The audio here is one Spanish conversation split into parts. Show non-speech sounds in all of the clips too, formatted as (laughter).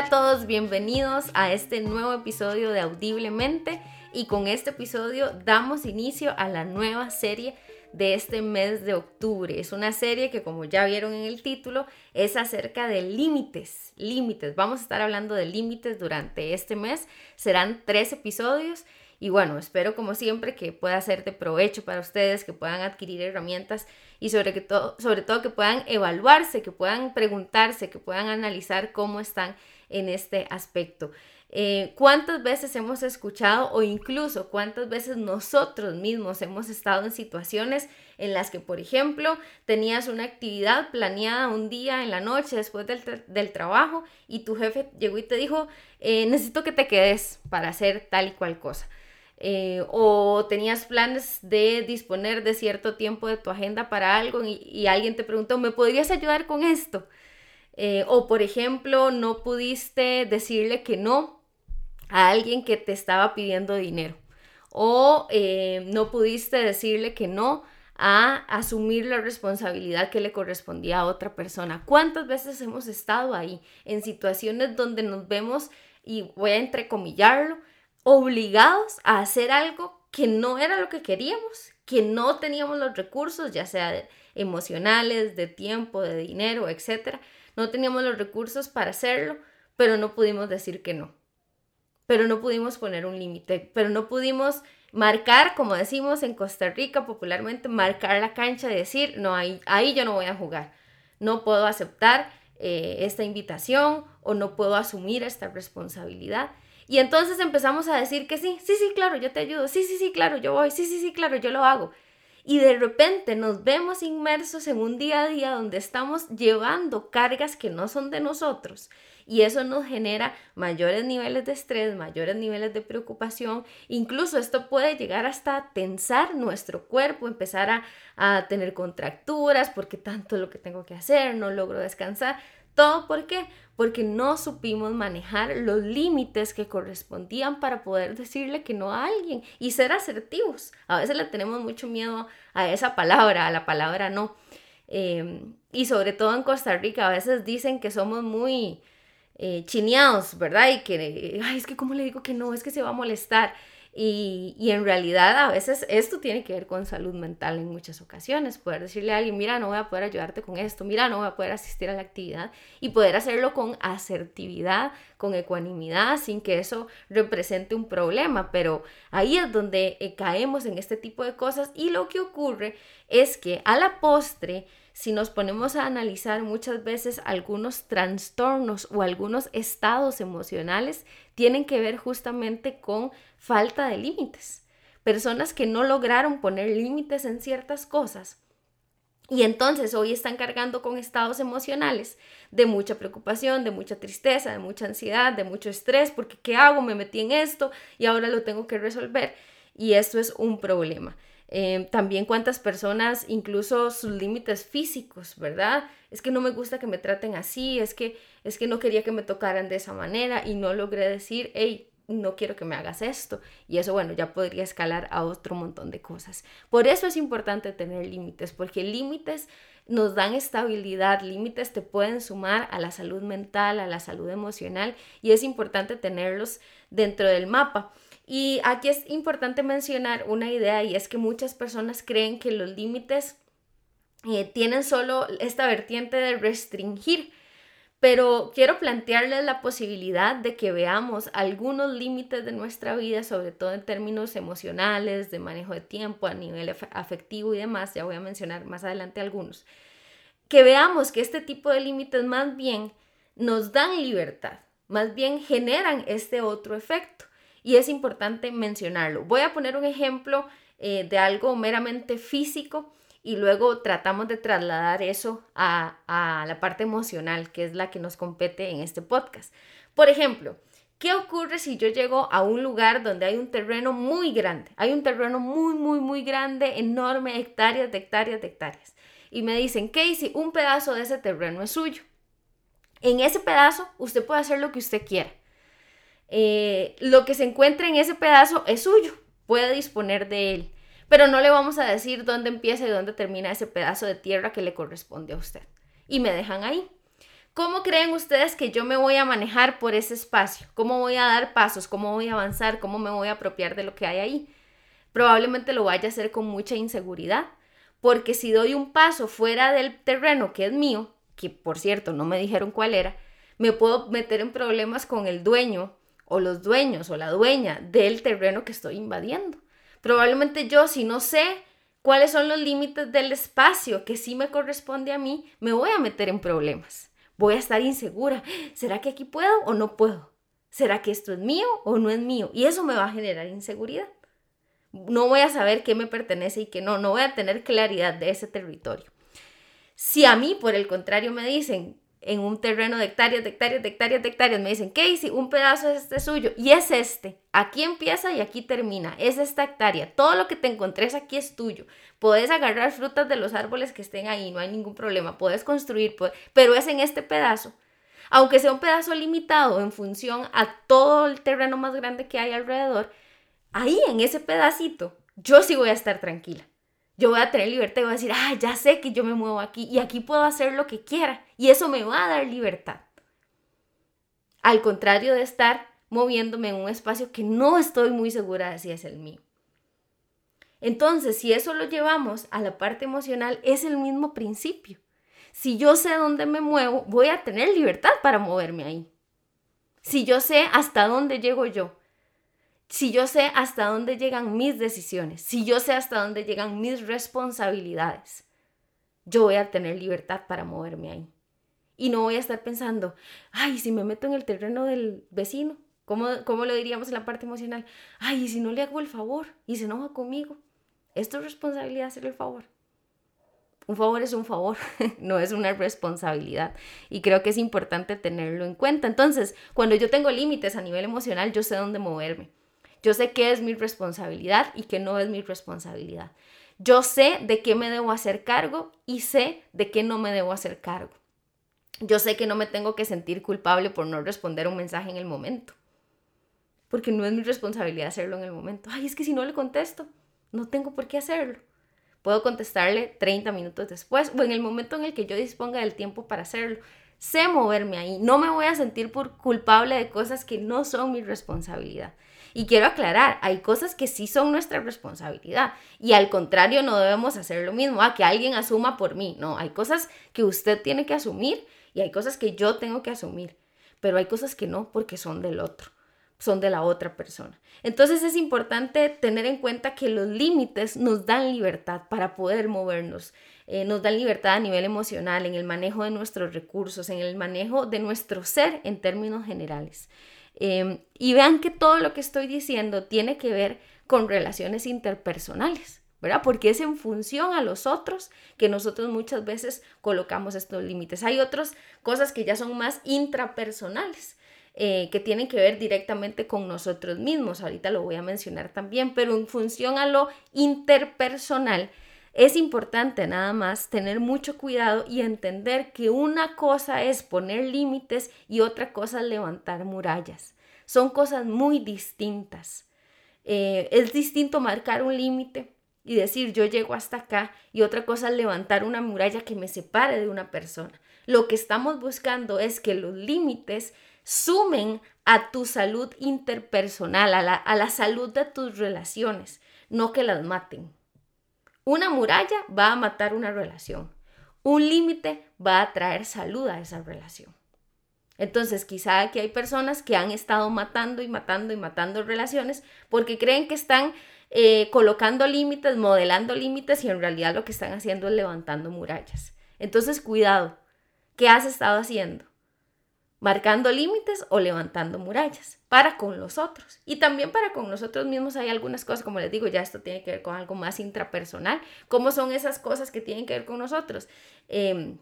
Hola a todos, bienvenidos a este nuevo episodio de Audiblemente y con este episodio damos inicio a la nueva serie de este mes de octubre. Es una serie que como ya vieron en el título es acerca de límites, límites. Vamos a estar hablando de límites durante este mes. Serán tres episodios y bueno, espero como siempre que pueda ser de provecho para ustedes, que puedan adquirir herramientas y sobre, todo, sobre todo que puedan evaluarse, que puedan preguntarse, que puedan analizar cómo están en este aspecto. Eh, ¿Cuántas veces hemos escuchado o incluso cuántas veces nosotros mismos hemos estado en situaciones en las que, por ejemplo, tenías una actividad planeada un día en la noche después del, trabajo y tu jefe llegó y te dijo, eh, necesito que te quedes para hacer tal y cual cosa? Eh, o tenías planes de disponer de cierto tiempo de tu agenda para algo y, alguien te preguntó, ¿me podrías ayudar con esto? Eh, o por ejemplo, no pudiste decirle que no a alguien que te estaba pidiendo dinero. O eh, no pudiste decirle que no a asumir la responsabilidad que le correspondía a otra persona. ¿Cuántas veces hemos estado ahí en situaciones donde nos vemos, y voy a entrecomillarlo, obligados a hacer algo que no era lo que queríamos, que no teníamos los recursos, ya sea emocionales, de tiempo, de dinero, etc. No teníamos los recursos para hacerlo, pero no pudimos decir que no. Pero no pudimos poner un límite, pero no pudimos marcar, como decimos en Costa Rica popularmente, marcar la cancha y decir, no, ahí, ahí yo no voy a jugar. No puedo aceptar eh, esta invitación o no puedo asumir esta responsabilidad. Y entonces empezamos a decir que sí, sí, sí, claro, yo te ayudo, sí, sí, sí, claro, yo voy, sí, sí, sí, claro, yo lo hago. Y de repente nos vemos inmersos en un día a día donde estamos llevando cargas que no son de nosotros. Y eso nos genera mayores niveles de estrés, mayores niveles de preocupación. Incluso esto puede llegar hasta tensar nuestro cuerpo, empezar a, a tener contracturas, porque tanto lo que tengo que hacer, no logro descansar. ¿Todo por qué? Porque no supimos manejar los límites que correspondían para poder decirle que no a alguien y ser asertivos. A veces le tenemos mucho miedo a esa palabra, a la palabra no. Em, y sobre todo en Costa Rica, a veces dicen que somos muy eh, chineados, ¿verdad? Y que, ay, es que cómo le digo que no, es que se va a molestar. Y, en realidad a veces esto tiene que ver con salud mental en muchas ocasiones. Poder decirle a alguien, mira, no voy a poder ayudarte con esto, mira, no voy a poder asistir a la actividad y poder hacerlo con asertividad, con ecuanimidad, sin que eso represente un problema. Pero ahí es donde eh, caemos en este tipo de cosas y lo que ocurre es que a la postre si nos ponemos a analizar muchas veces algunos trastornos o algunos estados emocionales, tienen que ver justamente con falta de límites. Personas que no lograron poner límites en ciertas cosas. Y entonces hoy están cargando con estados emocionales de mucha preocupación, de mucha tristeza, de mucha ansiedad, de mucho estrés, porque ¿qué hago? Me metí en esto y ahora lo tengo que resolver. Y esto es un problema. Em, también cuántas personas, incluso sus límites físicos, ¿verdad? Es que no me gusta que me traten así, es que, es que no quería que me tocaran de esa manera y no logré decir, hey, no quiero que me hagas esto. Y eso, bueno, ya podría escalar a otro montón de cosas. Por eso es importante tener límites, porque límites nos dan estabilidad, límites te pueden sumar a la salud mental, a la salud emocional y es importante tenerlos dentro del mapa. Y aquí es importante mencionar una idea y es que muchas personas creen que los límites eh, tienen solo esta vertiente de restringir, pero quiero plantearles la posibilidad de que veamos algunos límites de nuestra vida, sobre todo en términos emocionales, de manejo de tiempo, a nivel afectivo y demás, ya voy a mencionar más adelante algunos, que veamos que este tipo de límites más bien nos dan libertad, más bien generan este otro efecto y es importante mencionarlo. Voy a poner un ejemplo eh, de algo meramente físico y luego tratamos de trasladar eso a, la parte emocional, que es la que nos compete en este podcast. Por ejemplo, ¿Qué ocurre si yo llego a un lugar donde hay un terreno muy grande? Hay un terreno muy, muy, muy grande, enorme, hectáreas de hectáreas de hectáreas. Y me dicen, Casey, un pedazo de ese terreno es suyo. En ese pedazo usted puede hacer lo que usted quiera. Eh, lo que se encuentra en ese pedazo es suyo, puede disponer de él, pero no le vamos a decir dónde empieza y dónde termina ese pedazo de tierra que le corresponde a usted. Y me dejan ahí. ¿Cómo creen ustedes que yo me voy a manejar por ese espacio? ¿Cómo voy a dar pasos? ¿Cómo voy a avanzar? ¿Cómo me voy a apropiar de lo que hay ahí? Probablemente lo vaya a hacer con mucha inseguridad, porque si doy un paso fuera del terreno que es mío, que por cierto no me dijeron cuál era, me puedo meter en problemas con el dueño o los dueños o la dueña del terreno que estoy invadiendo. Probablemente yo, si no sé cuáles son los límites del espacio que sí me corresponde a mí, me voy a meter en problemas. Voy a estar insegura. ¿Será que aquí puedo o no puedo? ¿Será que esto es mío o no es mío? Y eso me va a generar inseguridad. No voy a saber qué me pertenece y qué no. No voy a tener claridad de ese territorio. Si a mí, por el contrario, me dicen, en un terreno de hectáreas, de hectáreas, de hectáreas, de hectáreas. Me dicen, Casey, un pedazo es este suyo y es este. Aquí empieza y aquí termina. Es esta hectárea. Todo lo que te encontres aquí es tuyo. Puedes agarrar frutas de los árboles que estén ahí, no hay ningún problema. Puedes construir, pero es en este pedazo. Aunque sea un pedazo limitado en función a todo el terreno más grande que hay alrededor, ahí en ese pedacito, yo sí voy a estar tranquila yo voy a tener libertad y voy a decir, ah, ya sé que yo me muevo aquí y aquí puedo hacer lo que quiera y eso me va a dar libertad. Al contrario de estar moviéndome en un espacio que no estoy muy segura de si es el mío. Entonces, si eso lo llevamos a la parte emocional, es el mismo principio. Si yo sé dónde me muevo, voy a tener libertad para moverme ahí. Si yo sé hasta dónde llego yo, si yo sé hasta dónde llegan mis decisiones, si yo sé hasta dónde llegan mis responsabilidades, yo voy a tener libertad para moverme ahí. Y no voy a estar pensando, ay, si me meto en el terreno del vecino, ¿cómo, cómo lo diríamos en la parte emocional? Ay, si no le hago el favor y se enoja conmigo, es tu responsabilidad hacerle el favor. Un favor es un favor, (laughs) no es una responsabilidad. Y creo que es importante tenerlo en cuenta. Entonces, cuando yo tengo límites a nivel emocional, yo sé dónde moverme. Yo sé qué es mi responsabilidad y qué no es mi responsabilidad. Yo sé de qué me debo hacer cargo y sé de qué no me debo hacer cargo. Yo sé que no me tengo que sentir culpable por no responder un mensaje en el momento. Porque no es mi responsabilidad hacerlo en el momento. Ay, es que si no le contesto, no tengo por qué hacerlo. Puedo contestarle 30 minutos después o en el momento en el que yo disponga del tiempo para hacerlo. Sé moverme ahí. No me voy a sentir por culpable de cosas que no son mi responsabilidad. Y quiero aclarar, hay cosas que sí son nuestra responsabilidad y al contrario no debemos hacer lo mismo, a que alguien asuma por mí. No, hay cosas que usted tiene que asumir y hay cosas que yo tengo que asumir, pero hay cosas que no porque son del otro, son de la otra persona. Entonces es importante tener en cuenta que los límites nos dan libertad para poder movernos, eh, nos dan libertad a nivel emocional, en el manejo de nuestros recursos, en el manejo de nuestro ser en términos generales. Em, y vean que todo lo que estoy diciendo tiene que ver con relaciones interpersonales, ¿verdad? Porque es en función a los otros que nosotros muchas veces colocamos estos límites. Hay otras cosas que ya son más intrapersonales. Eh, que tienen que ver directamente con nosotros mismos, ahorita lo voy a mencionar también, pero en función a lo interpersonal, es importante nada más tener mucho cuidado y entender que una cosa es poner límites y otra cosa es levantar murallas. Son cosas muy distintas. Eh, es distinto marcar un límite y decir yo llego hasta acá y otra cosa es levantar una muralla que me separe de una persona. Lo que estamos buscando es que los límites sumen a tu salud interpersonal, a la, a la salud de tus relaciones, no que las maten. Una muralla va a matar una relación. Un límite va a traer salud a esa relación. Entonces, quizá aquí hay personas que han estado matando y matando y matando relaciones porque creen que están eh, colocando límites, modelando límites y en realidad lo que están haciendo es levantando murallas. Entonces, cuidado. ¿Qué has estado haciendo? Marcando límites o levantando murallas para con los otros. Y también para con nosotros mismos hay algunas cosas, como les digo, ya esto tiene que ver con algo más intrapersonal. ¿Cómo son esas cosas que tienen que ver con nosotros? Em,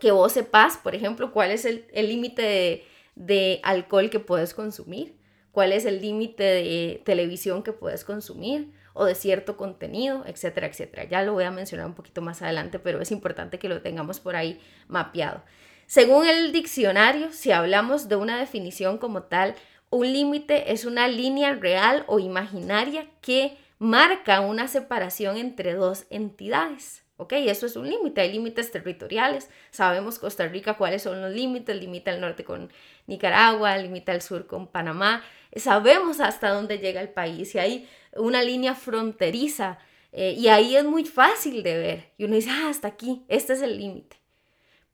que vos sepas, por ejemplo, cuál es el límite de, de alcohol que puedes consumir, cuál es el límite de televisión que puedes consumir o de cierto contenido, etcétera, etcétera. Ya lo voy a mencionar un poquito más adelante, pero es importante que lo tengamos por ahí mapeado. Según el diccionario, si hablamos de una definición como tal, un límite es una línea real o imaginaria que marca una separación entre dos entidades. ¿ok? Eso es un límite, hay límites territoriales, sabemos Costa Rica cuáles son los límites, limita el norte con Nicaragua, limita el sur con Panamá, sabemos hasta dónde llega el país y hay una línea fronteriza eh, y ahí es muy fácil de ver y uno dice, ah, hasta aquí, este es el límite.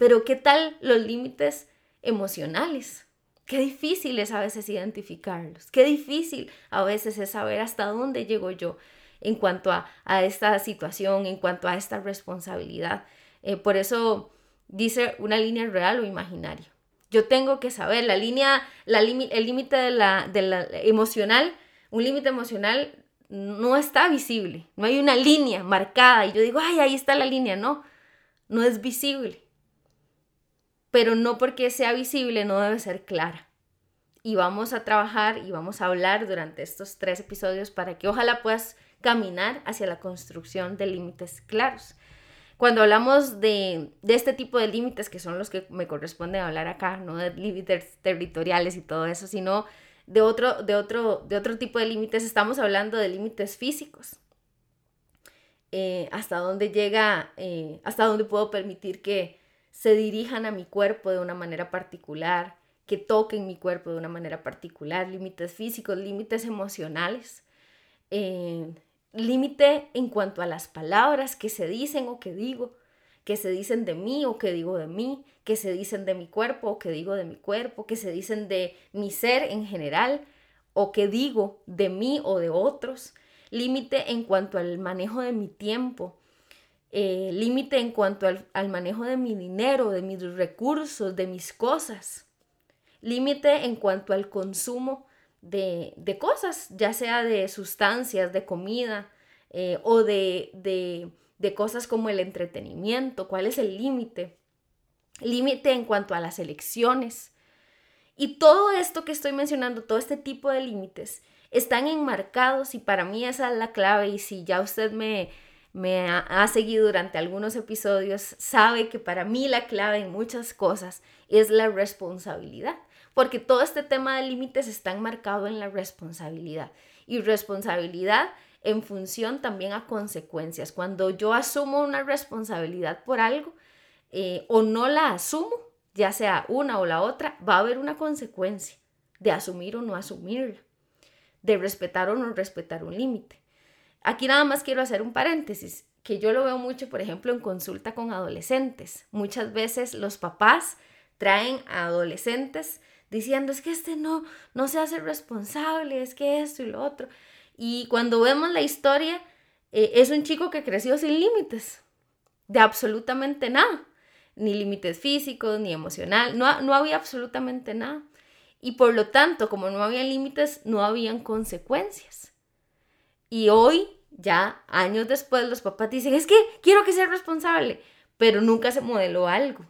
Pero ¿qué tal los límites emocionales? Qué difícil es a veces identificarlos, qué difícil a veces es saber hasta dónde llego yo en cuanto a, esta situación, en cuanto a esta responsabilidad. Eh, por eso dice una línea real o imaginaria. Yo tengo que saber la línea, la el límite de la, de emocional, un límite emocional no está visible, no hay una línea marcada y yo digo, ay, ahí está la línea, no, no es visible. Pero no porque sea visible no debe ser clara. Y vamos a trabajar y vamos a hablar durante estos tres episodios para que ojalá puedas caminar hacia la construcción de límites claros. Cuando hablamos de, este tipo de límites, que son los que me corresponde hablar acá, no de límites territoriales y todo eso, sino de otro, de otro, de otro tipo de límites, estamos hablando de límites físicos. Eh, hasta dónde llega, eh, hasta dónde puedo permitir que se dirijan a mi cuerpo de una manera particular, que toquen mi cuerpo de una manera particular, límites físicos, límites emocionales. Eh, límite en cuanto a las palabras que se dicen o que digo, que se dicen de mí o que digo de mí, que se dicen de mi cuerpo o que digo de mi cuerpo, que se dicen de mi ser en general o que digo de mí o de otros. Límite en cuanto al manejo de mi tiempo. Eh, límite en cuanto al, al manejo de mi dinero, de mis recursos, de mis cosas. Límite en cuanto al consumo de, cosas, ya sea de sustancias, de comida eh, o de, de, cosas como el entretenimiento, cuál es el límite. Límite en cuanto a las elecciones. Y todo esto que estoy mencionando, todo este tipo de límites, están enmarcados y para mí esa es la clave y si ya usted me, me ha, seguido durante algunos episodios, sabe que para mí la clave en muchas cosas es la responsabilidad porque todo este tema de límites está enmarcado en la responsabilidad y responsabilidad en función también a consecuencias. Cuando yo asumo una responsabilidad por algo eh, o no la asumo, ya sea una o la otra, va a haber una consecuencia de asumir o no asumirla, de respetar o no respetar un límite. Aquí nada más quiero hacer un paréntesis, que yo lo veo mucho, por ejemplo, en consulta con adolescentes. Muchas veces los papás traen a adolescentes diciendo es que este no, no se hace responsable, es que esto y lo otro. Y cuando vemos la historia, eh, es un chico que creció sin límites, de absolutamente nada, ni límites físicos, ni emocional, no, no había absolutamente nada. Y por lo tanto, como no había límites, no habían consecuencias. Y hoy, ya años después, los papás dicen, es que quiero que sea responsable, pero nunca se modeló algo.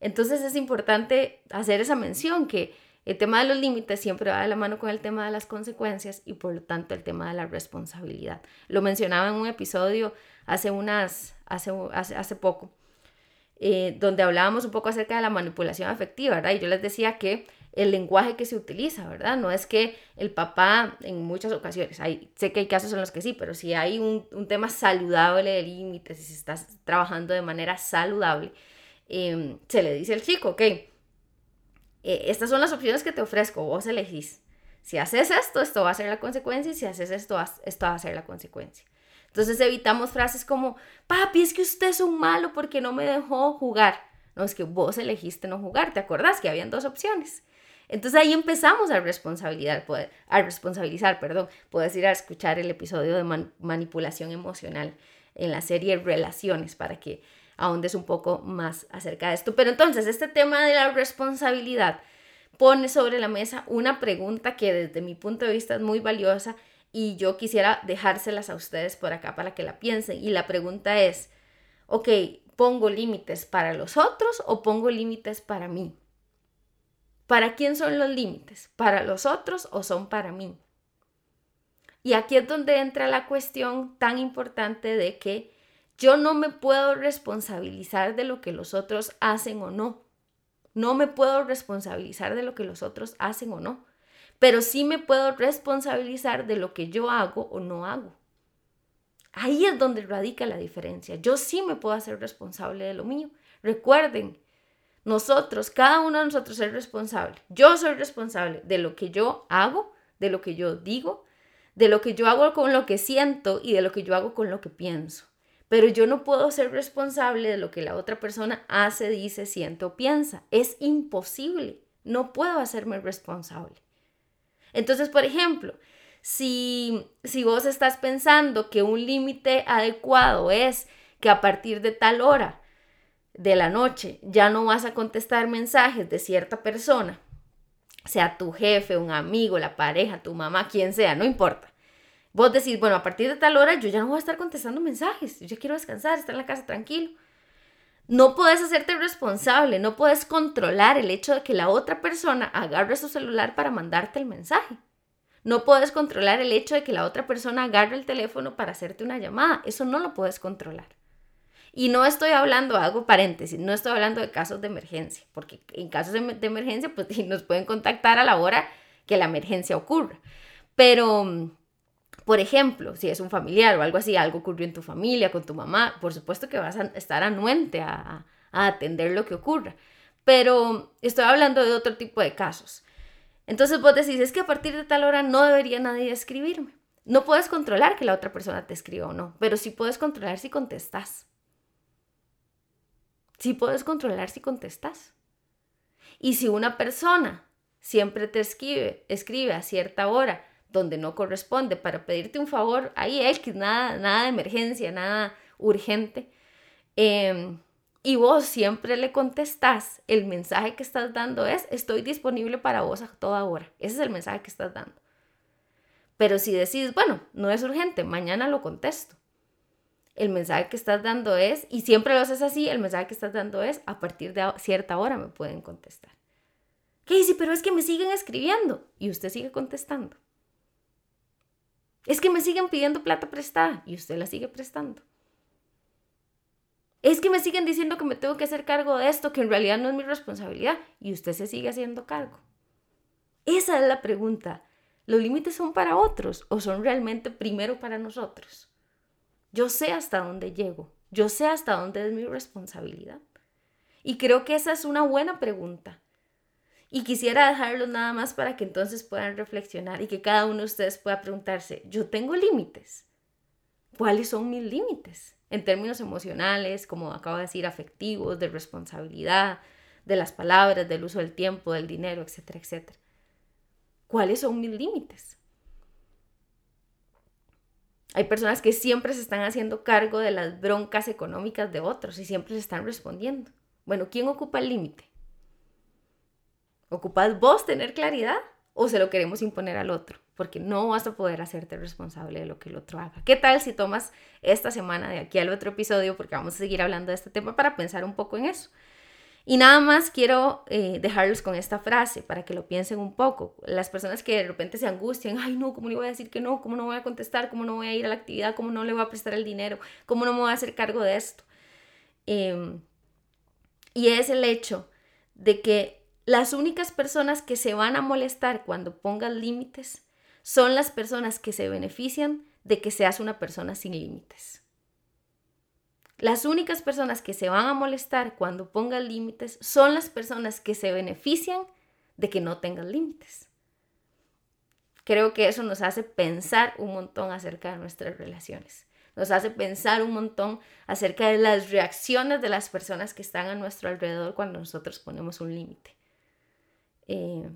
Entonces es importante hacer esa mención que el tema de los límites siempre va de la mano con el tema de las consecuencias y por lo tanto el tema de la responsabilidad. Lo mencionaba en un episodio hace unas, hace, hace, poco, eh, donde hablábamos un poco acerca de la manipulación afectiva, ¿verdad? Y yo les decía que el lenguaje que se utiliza, ¿verdad? No es que el papá en muchas ocasiones, hay, sé que hay casos en los que sí, pero si hay un, tema saludable de límites, si se está trabajando de manera saludable, Em, se le dice al chico, ok, eh, estas son las opciones que te ofrezco, vos elegís. Si haces esto, esto va a ser la consecuencia, y si haces esto, esto va a ser la consecuencia. Entonces evitamos frases como, papi, es que usted es un malo porque no me dejó jugar. No, es que vos elegiste no jugar, ¿te acordás que habían dos opciones? Entonces ahí empezamos a responsabilizar, a responsabilizar, perdón. Puedes ir a escuchar el episodio de manipulación emocional en la serie Relaciones para que ahondes un poco más acerca de esto. Pero entonces, este tema de la responsabilidad pone sobre la mesa una pregunta que desde mi punto de vista es muy valiosa y yo quisiera dejárselas a ustedes por acá para que la piensen. Y la pregunta es, ok, ¿pongo límites para los otros o pongo límites para mí? ¿Para quién son los límites? ¿Para los otros o son para mí? Y aquí es donde entra la cuestión tan importante de que yo no me puedo responsabilizar de lo que los otros hacen o no. No me puedo responsabilizar de lo que los otros hacen o no. Pero sí me puedo responsabilizar de lo que yo hago o no hago. Ahí es donde radica la diferencia. Yo sí me puedo hacer responsable de lo mío. Recuerden, nosotros, cada uno de nosotros es responsable. Yo soy responsable de lo que yo hago, de lo que yo digo, de lo que yo hago con lo que siento y de lo que yo hago con lo que pienso. Pero yo no puedo ser responsable de lo que la otra persona hace, dice, siente o piensa. Es imposible. No puedo hacerme responsable. Entonces, por ejemplo, si, si vos estás pensando que un límite adecuado es que a partir de tal hora de la noche ya no vas a contestar mensajes de cierta persona, sea tu jefe, un amigo, la pareja, tu mamá, quien sea, no importa. Vos decís, bueno, a partir de tal hora yo ya no voy a estar contestando mensajes, yo ya quiero descansar, estar en la casa tranquilo. No puedes hacerte responsable, no puedes controlar el hecho de que la otra persona agarre su celular para mandarte el mensaje. No puedes controlar el hecho de que la otra persona agarre el teléfono para hacerte una llamada. Eso no lo puedes controlar. Y no estoy hablando, hago paréntesis, no estoy hablando de casos de emergencia, porque en casos de, emergencia, pues (laughs) nos pueden contactar a la hora que la emergencia ocurra. Pero, por ejemplo, si es un familiar o algo así, algo ocurrió en tu familia, con tu mamá, por supuesto que vas a estar anuente a atender lo que ocurra. Pero estoy hablando de otro tipo de casos. Entonces vos decís, es que a partir de tal hora no debería nadie escribirme. No puedes controlar que la otra persona te escriba o no, pero sí puedes controlar si contestas. Sí puedes controlar si contestas. Y si una persona siempre te escribe, escribe a cierta hora donde no corresponde para pedirte un favor, ahí X, nada, nada de emergencia, nada urgente, eh, y vos siempre le contestás, el mensaje que estás dando es, estoy disponible para vos a toda hora. Ese es el mensaje que estás dando. Pero si decís, bueno, no es urgente, mañana lo contesto. El mensaje que estás dando es, y siempre lo haces así, el mensaje que estás dando es, a partir de cierta hora me pueden contestar. ¿Qué dice? Pero es que me siguen escribiendo y usted sigue contestando. Es que me siguen pidiendo plata prestada y usted la sigue prestando. Es que me siguen diciendo que me tengo que hacer cargo de esto, que en realidad no es mi responsabilidad, y usted se sigue haciendo cargo. Esa es la pregunta. ¿Los límites son para otros o son realmente primero para nosotros? Yo sé hasta dónde llego, yo sé hasta dónde es mi responsabilidad. Y creo que esa es una buena pregunta. Y quisiera dejarlo nada más para que entonces puedan reflexionar y que cada uno de ustedes pueda preguntarse, ¿yo tengo límites? ¿Cuáles son mis límites? en términos emocionales, como acabo de decir, afectivos, de responsabilidad, de las palabras, del uso del tiempo, del dinero, etcétera, etcétera. ¿Cuáles son mis límites? Hay personas que siempre se están haciendo cargo de las broncas económicas de otros y siempre se están respondiendo. Bueno, ¿quién ocupa el límite? ¿Ocupas vos tener claridad o se lo queremos imponer al otro? porque no vas a poder hacerte responsable de lo que el otro haga. ¿Qué tal si tomas esta semana de aquí al otro episodio, porque vamos a seguir hablando de este tema, para pensar un poco en eso? Y nada más quiero eh, dejarlos con esta frase para que lo piensen un poco. Las personas que de repente se angustian, ay no, ¿cómo le voy a decir que no? ¿Cómo no voy a contestar? ¿Cómo no voy a ir a la actividad? ¿Cómo no le voy a prestar el dinero? ¿Cómo no me voy a hacer cargo de esto? Em, y es el hecho de que las únicas personas que se van a molestar cuando pongas límites son las personas que se benefician de que seas una persona sin límites. Las únicas personas que se van a molestar cuando pongas límites son las personas que se benefician de que no tengas límites. Creo que eso nos hace pensar un montón acerca de nuestras relaciones. Nos hace pensar un montón acerca de las reacciones de las personas que están a nuestro alrededor cuando nosotros ponemos un límite. Eh,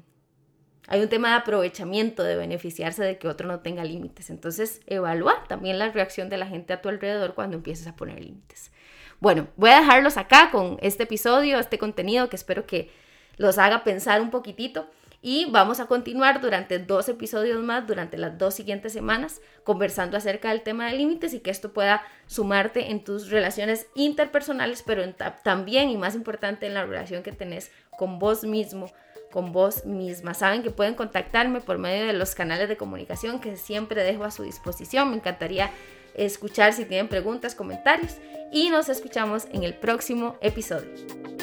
hay un tema de aprovechamiento, de beneficiarse de que otro no tenga límites. Entonces, evalúa también la reacción de la gente a tu alrededor cuando empieces a poner límites. Bueno, voy a dejarlos acá con este episodio, este contenido que espero que los haga pensar un poquitito. Y vamos a continuar durante dos episodios más, durante las dos siguientes semanas, conversando acerca del tema de límites y que esto pueda sumarte en tus relaciones interpersonales, pero también y más importante en la relación que tenés con vos mismo con vos misma. Saben que pueden contactarme por medio de los canales de comunicación que siempre dejo a su disposición. Me encantaría escuchar si tienen preguntas, comentarios y nos escuchamos en el próximo episodio.